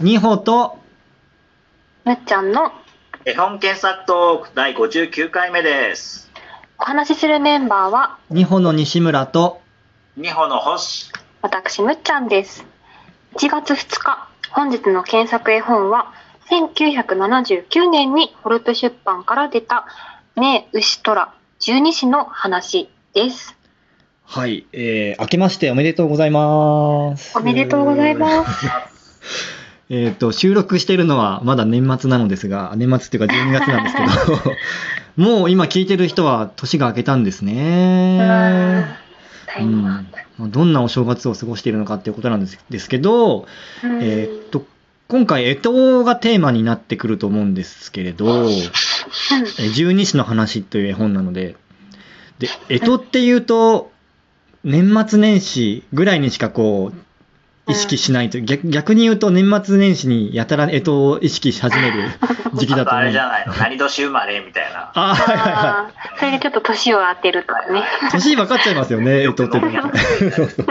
二歩とむっちゃんの絵本検索トーク第59回目です。お話しするメンバーは二歩の西村と二歩の星。私むっちゃんです1月2日本日の検索絵本は1979年にホルト出版から出た「ねえ牛虎十二支の話」ですはい、えー、明けましておめでとうございます。おめでとうございます えっ、と、収録しているのはまだ年末なのですが、年末っていうか12月なんですけど、もう今聞いてる人は年が明けたんですね。うん。どんなお正月を過ごしているのかっていうことなんですですけど、うん。えーっと、今回、干支がテーマになってくると思うんですけれど、えー十二支の話という絵本なので、で、干支っていうと、年末年始ぐらいにしかこう、意識しないと、逆逆に言うと年末年始にやたら干支を意識し始める 時期だあとあと思う。れじゃないの？何年生まれみたいな。あーはいはいはあーそれでちょっと年を当てるとかねい。年分かっちゃいますよね、干支って。そうそう。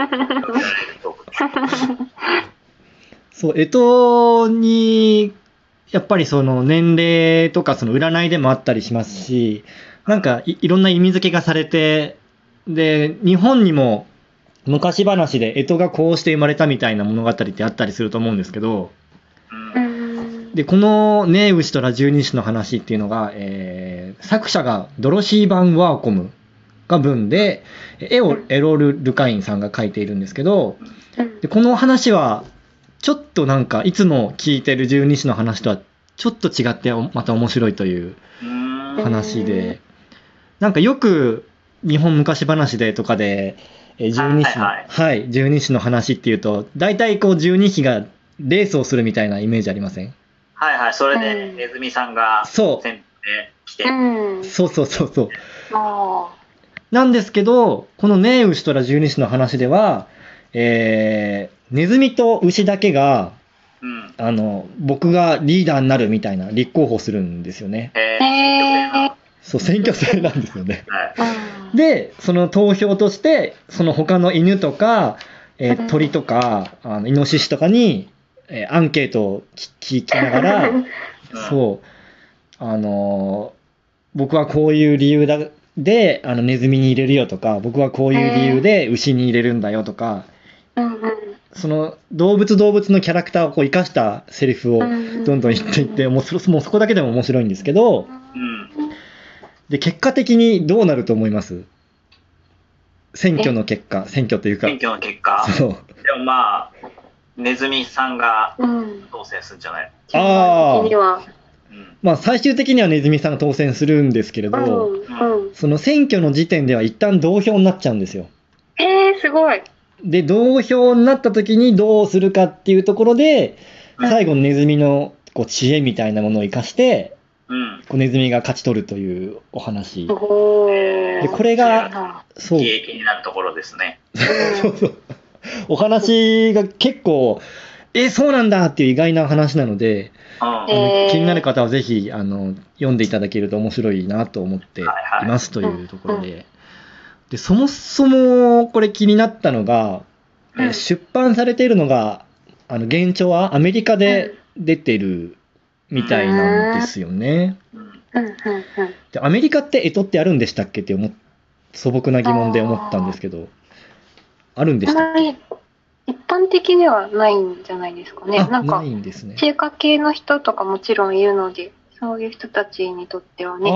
そう、干支に、やっぱりその年齢とかその占いでもあったりしますし、なんかいいろんな意味付けがされて、で、日本にも昔話で干支がこうして生まれたみたいな物語ってあったりすると思うんですけど、で、このねえ牛とラ十二支の話っていうのが、えー作者がドロシー・バン・ワーコムが文で、絵をエロル・ルカインさんが描いているんですけど、うんでこの話は、ちょっとなんか、いつも聞いてる十二支の話とは、ちょっと違っておまた面白いといううん。話で、なんかよく日本昔話でとかで、えー十二支の、はい。はい、十二支の話っていうと、大体こう十二支がレースをするみたいなイメージありません？はいはい、それうんでネズミさんがそう。先で来て、うん。そうそうそうそう。あ。なんですけど、このねえ牛とら十二支の話では、えー、ネズミと牛だけが、うん。あの、僕がリーダーになるみたいな立候補するんですよね。えーそう、選挙制なんですよね。で、その投票として、その他の犬とか、えーうん。鳥とか、あのイノシシとかに、えーアンケートを聞聞きながら、そう、あのー僕はこういう理由だで、あの、ネズミに入れるよとか、僕はこういう理由で牛に入れるんだよとか、その動物動物のキャラクターをこう生かしたセリフをどんどん言っていって、もうそもうそこだけでも面白いんですけど、うん。で、結果的にどうなると思います？選挙の結果、選挙というか。選、挙の結果、そう。でもまあ、ネズミさんがうん当選するんじゃない？うん。まあ最終的にはネズミさんが当選するんですけれど、うんうん。その選挙の時点では一旦同票になっちゃうんですよ。えー、すごい。で、同票になった時にどうするかっていうところで、うん。最後のネズミのこう知恵みたいなものを生かして、うん。こうネズミが勝ち取るというお話。でこれがそう。になるところですね。そうそう。お話が結構、え、そうなんだっていう意外な話なので、うん。あのえー気になる方はぜひあの読んでいただけると面白いなと思っていますというところで。で、そもそもこれ気になったのが、えうん出版されているのが、あの、現状はアメリカで出てるみたいなんですよね。うんうんうんうんで、アメリカって干支ってあるんでしたっけって思っ素朴な疑問で思ったんですけど、あるんでしたっまり一般的ではないんじゃないですかね。なんかないんですね。中華系の人とかもちろんいるので、そういう人たちにとってはね、あ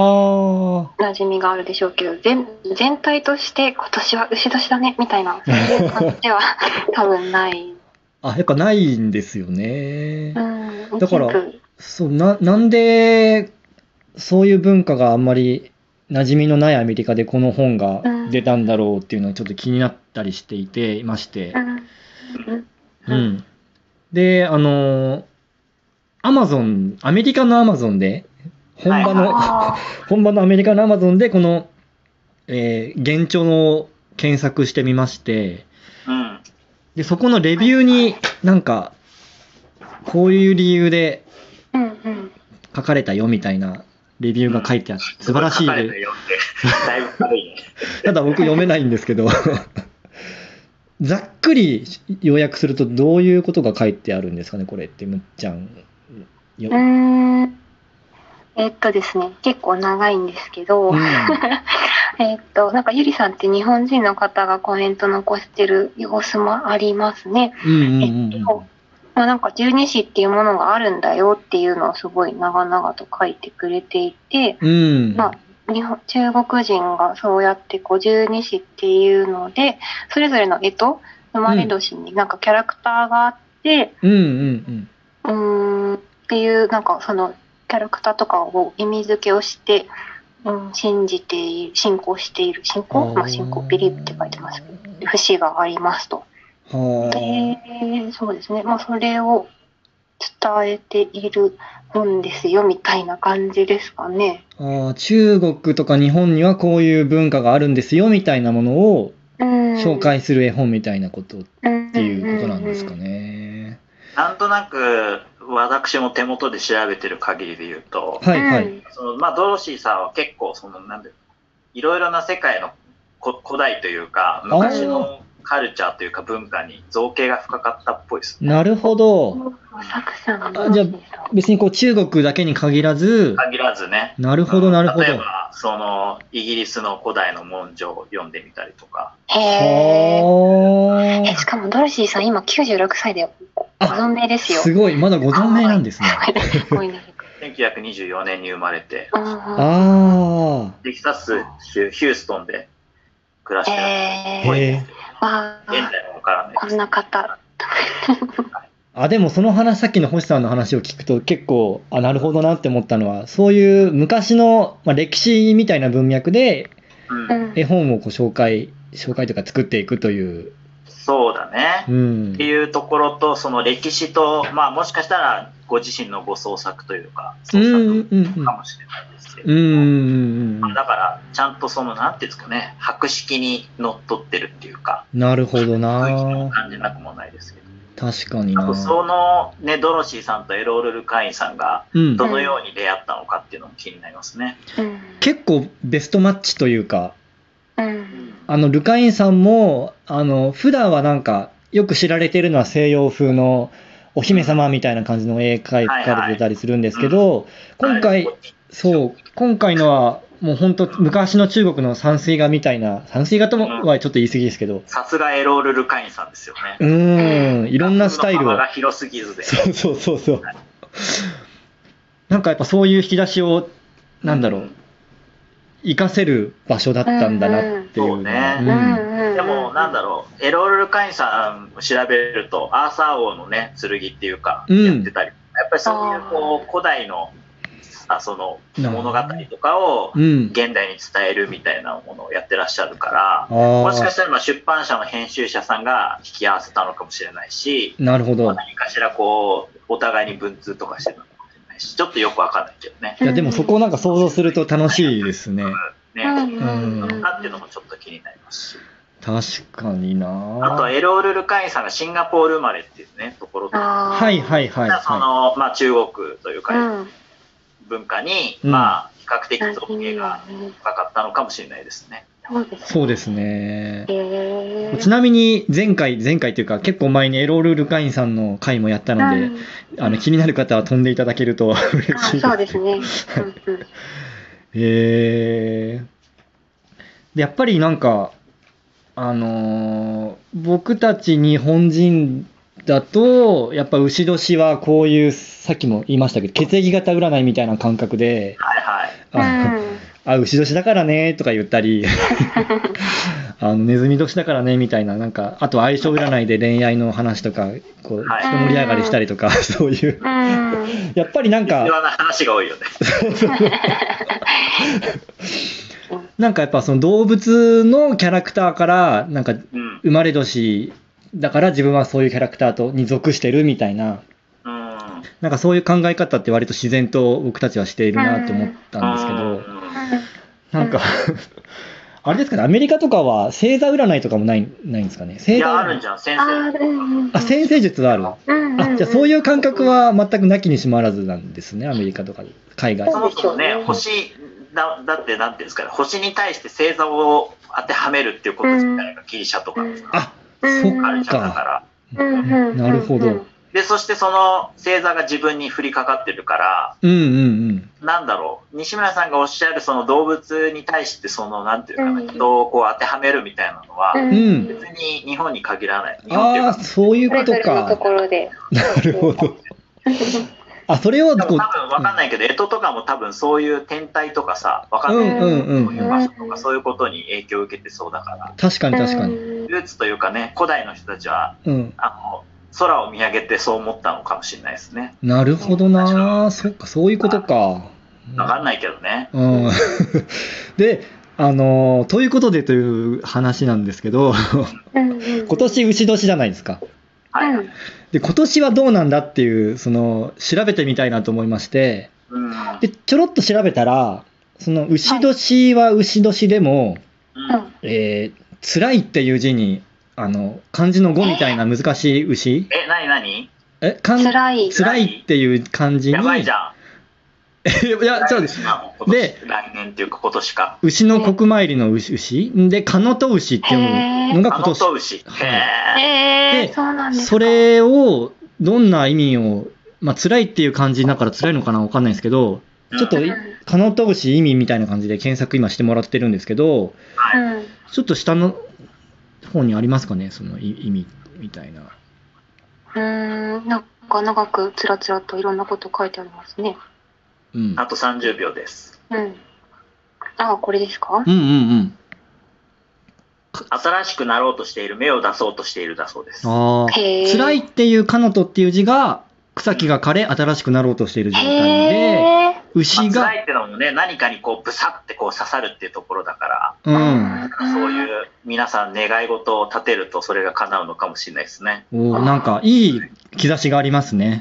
馴染みがあるでしょうけど、全全体として今年は牛年だねみたいな、そういう感じでは多分ない。あ。あ、やっぱないんですよね。うん、だからそう、な、なんで、そういう文化があんまり馴染みのないアメリカでこの本が出たんだろうっていうのはちょっと気になったりしていて、いましてう。ん。で、あの、アマゾン、アメリカのアマゾンで、本場の、あ本場のアメリカのアマゾンでこの、えー現状を検索してみまして、うん。で、そこのレビューになんか、こういう理由で書かれたよみたいなレビューが書いてあって、素晴らしいだいぶ軽いね。ただ僕読めないんですけど。ざっくり要約するとどういうことが書いてあるんですかねこれってむっちゃんん。えっとですね、結構長いんですけど、うん。えっと、なんかゆりさんって日本人の方がコメント残してる様子もありますね。えうんっと、まあ、なんか十二支っていうものがあるんだよっていうのをすごい長々と書いてくれていて、うん。まあ、日本中国人がそうやってこう十二支っていうので、それぞれの干支、生まれ年になんかキャラクターがあって、うん。うんっていうなんかそのキャラクターとかを意味付けをして、うん、信じている信仰している信仰？まあ信仰ビリーブって書いてます節がありますと。はあ、でそうですねまあそれを伝えているんですよみたいな感じですかね。あー中国とか日本にはこういう文化があるんですよみたいなものをうん、紹介する絵本みたいなことっっていうことなんですか。ね。なんとなく、私も手元で調べてる限りで言うと、はいはい。うんそのまあ、ドロシーさんは結構、その、なんで、いろいろな世界のこ古代というか、昔のカルチャーというか文化に造形が深かったっぽいですね。なるほど。作者のあじゃあ別にこう中国だけに限らず、限らずね。なるほどなるほど。例えば、その、イギリスの古代の文書を読んでみたりとか。へえ。しかもドロシーさん今96歳でごあ存命ですよ。すごい、まだご存命なんですね。すごいね。1924年に生まれて、うん あテキサス州ヒューストンで暮らしてる。え。へえ。わあ、現在もわからないですこんな方。あ、でもその話、さっきの星さんの話を聞くと結構、あ、なるほどなって思ったのは、そういう昔の、まあ、歴史みたいな文脈で絵本をこう紹介、紹介というか作っていくという。そうだね。うんって。いうところと、その歴史と、まあもしかしたらご自身のご創作というか、創うんうんうん作かもしれないですけど、うんうんうんだから、ちゃんとその、なんていうんですかね、博識にのっとってるっていうか、なるほどな感じなくもないですけど。確かになあと、そのね、ドロシーさんとエロール・ルカインさんが、うんどのように出会ったのかっていうのも気になりますね。うん。結構ベストマッチというか、うん。あの、ルカインさんも、あの、普段はなんか、よく知られているのは西洋風のお姫様みたいな感じの絵描かれてたりするんですけど、今回、そう、今回のは、もう本当昔の中国の山水画みたいな、山水画ともはちょっと言い過ぎですけど、さすがエロール・ルカインさんですよね。うーん、いろんなスタイルを。広すぎずで。そうそうそうそう。なんかやっぱそういう引き出しを、なんだろう、活かせる場所だったんだなっていうのは。うんうん。うん。でも、なんだろう、エロール・ルカインさんを調べると、アーサー王のね、剣っていうか、うん。やってたり、やっぱりそういう、こう、古代の、あその、物語とかを、うん。現代に伝えるみたいなものをやってらっしゃるから、あー。もしかしたらまあ出版社の編集者さんが引き合わせたのかもしれないし、なるほど。何かしらこう、お互いに文通とかしてたのかもしれないし、ちょっとよくわかんないけどね。いや、でもそこをなんか想像すると楽しいですね。ね、うん。うん。うん。かっていうのもちょっと気になりますし。確かになあとはエロール・ルカインさん。がシンガポール生まれっていうね、ところと、あーはいはいはいそはの、まあ中国といううか、ん。文化に、うん。まあ比較的造形が深かったのかもしれないですね。そうですい。そうですね。へーちなみに前回、前回というか結構前にエロール・ルカインさんの回もやったので、うんあの気になる方は飛んでいただけると 嬉あしいそうですね。うんうんへ えでやっぱりなんかあのー僕たち日本人だとやっぱ牛年はこういうさっきも言いましたけど血液型占いみたいな感覚ではいはい。あ牛年だからねとか言ったり あのネズミ年だからねみたいななんかあと相性占いで恋愛の話とかこうはい一盛り上がりしたりとかそういううん。やっぱりなんか必要な話が多いよね。なんかやっぱその動物のキャラクターからなんかうん。生まれ年だから自分はそういうキャラクターとに属してるみたいなうん。なんかそういう考え方って割と自然と僕たちはしているなと思ったんですけうどんなんか あれですかねアメリカとかは星座占いとかもないないんですかね？い星座や、あるん占いじゃん、先あ生。あ先生術はあるうんうんあじゃあそういう感覚は全くなきにしもあらずなんですねアメリカとか海外。そもそもね、星だ、だってなんていうんですかね、星に対して星座を当てはめるっていうこと自体がギリシャとかあうんカルチャーだそっから。うんうんうん。なるほどで、そしてその星座が自分に降りかかってるから、うんうんなんだろう、西村さんがおっしゃるその動物に対してその、なんていうかな、うん人をこう当てはめるみたいなのは、うんうん別に日本に限らない。うん。ああ、日本っていうか、そういうことそれぞれのとか。ころで。なるほど。あ、それを多分わかんないけど、干支とかも多分そういう天体とかさ、わかんないけど、うんうんうんそういう場所とかそういうことに影響を受けてそうだから、確かに確かに。に。ルーツというかね、古代の人たちは、うん。あの、空を見上げてそう思ったのかもしれないですね。なるほどな。そっか、そういうことか。わかんないけどね。うん。で、あの、ということでという話なんですけど、うんうん今年牛年じゃないですか。はい。うんで、今年はどうなんだっていう、その、調べてみたいなと思いまして、うん。で、ちょろっと調べたら、その、牛年は牛年でも、うんえー、辛いっていう字に、あの、漢字の語みたいな難しい牛？え、なになにえ、漢辛い。辛いっていう漢字に、やばいじゃん。いや、そうです。で来年っていうか今年か。牛の国参りの牛牛で、カノト牛っていうのが今年。と牛。はいへえー、でそうなんですか。それを、どんな意味を、まあ、辛いっていう漢字だから辛いのかなわかんないですけど、ーちょっとカノト牛意味みたいな感じで検索今してもらってるんですけど、はいうん。ちょっと下の方にありますかね、その意意味みたいな。うーん、なんか長くつらつらといろんなこと書いてありますね。うん。あと30秒です。うん。あ、これですか？うんうんうん。新しくなろうとしている、目を出そうとしているだそうです。辛いっていうカノトっていう字が、草木が枯れ、新しくなろうとしている状態で、牛あ、辛が、いってのもね、何かにこう、ブサってこう刺さるっていうところだから、うん。そういう皆さん願い事を立てるとそれが叶うのかもしれないですね。おーなんか、いい兆しがありますね。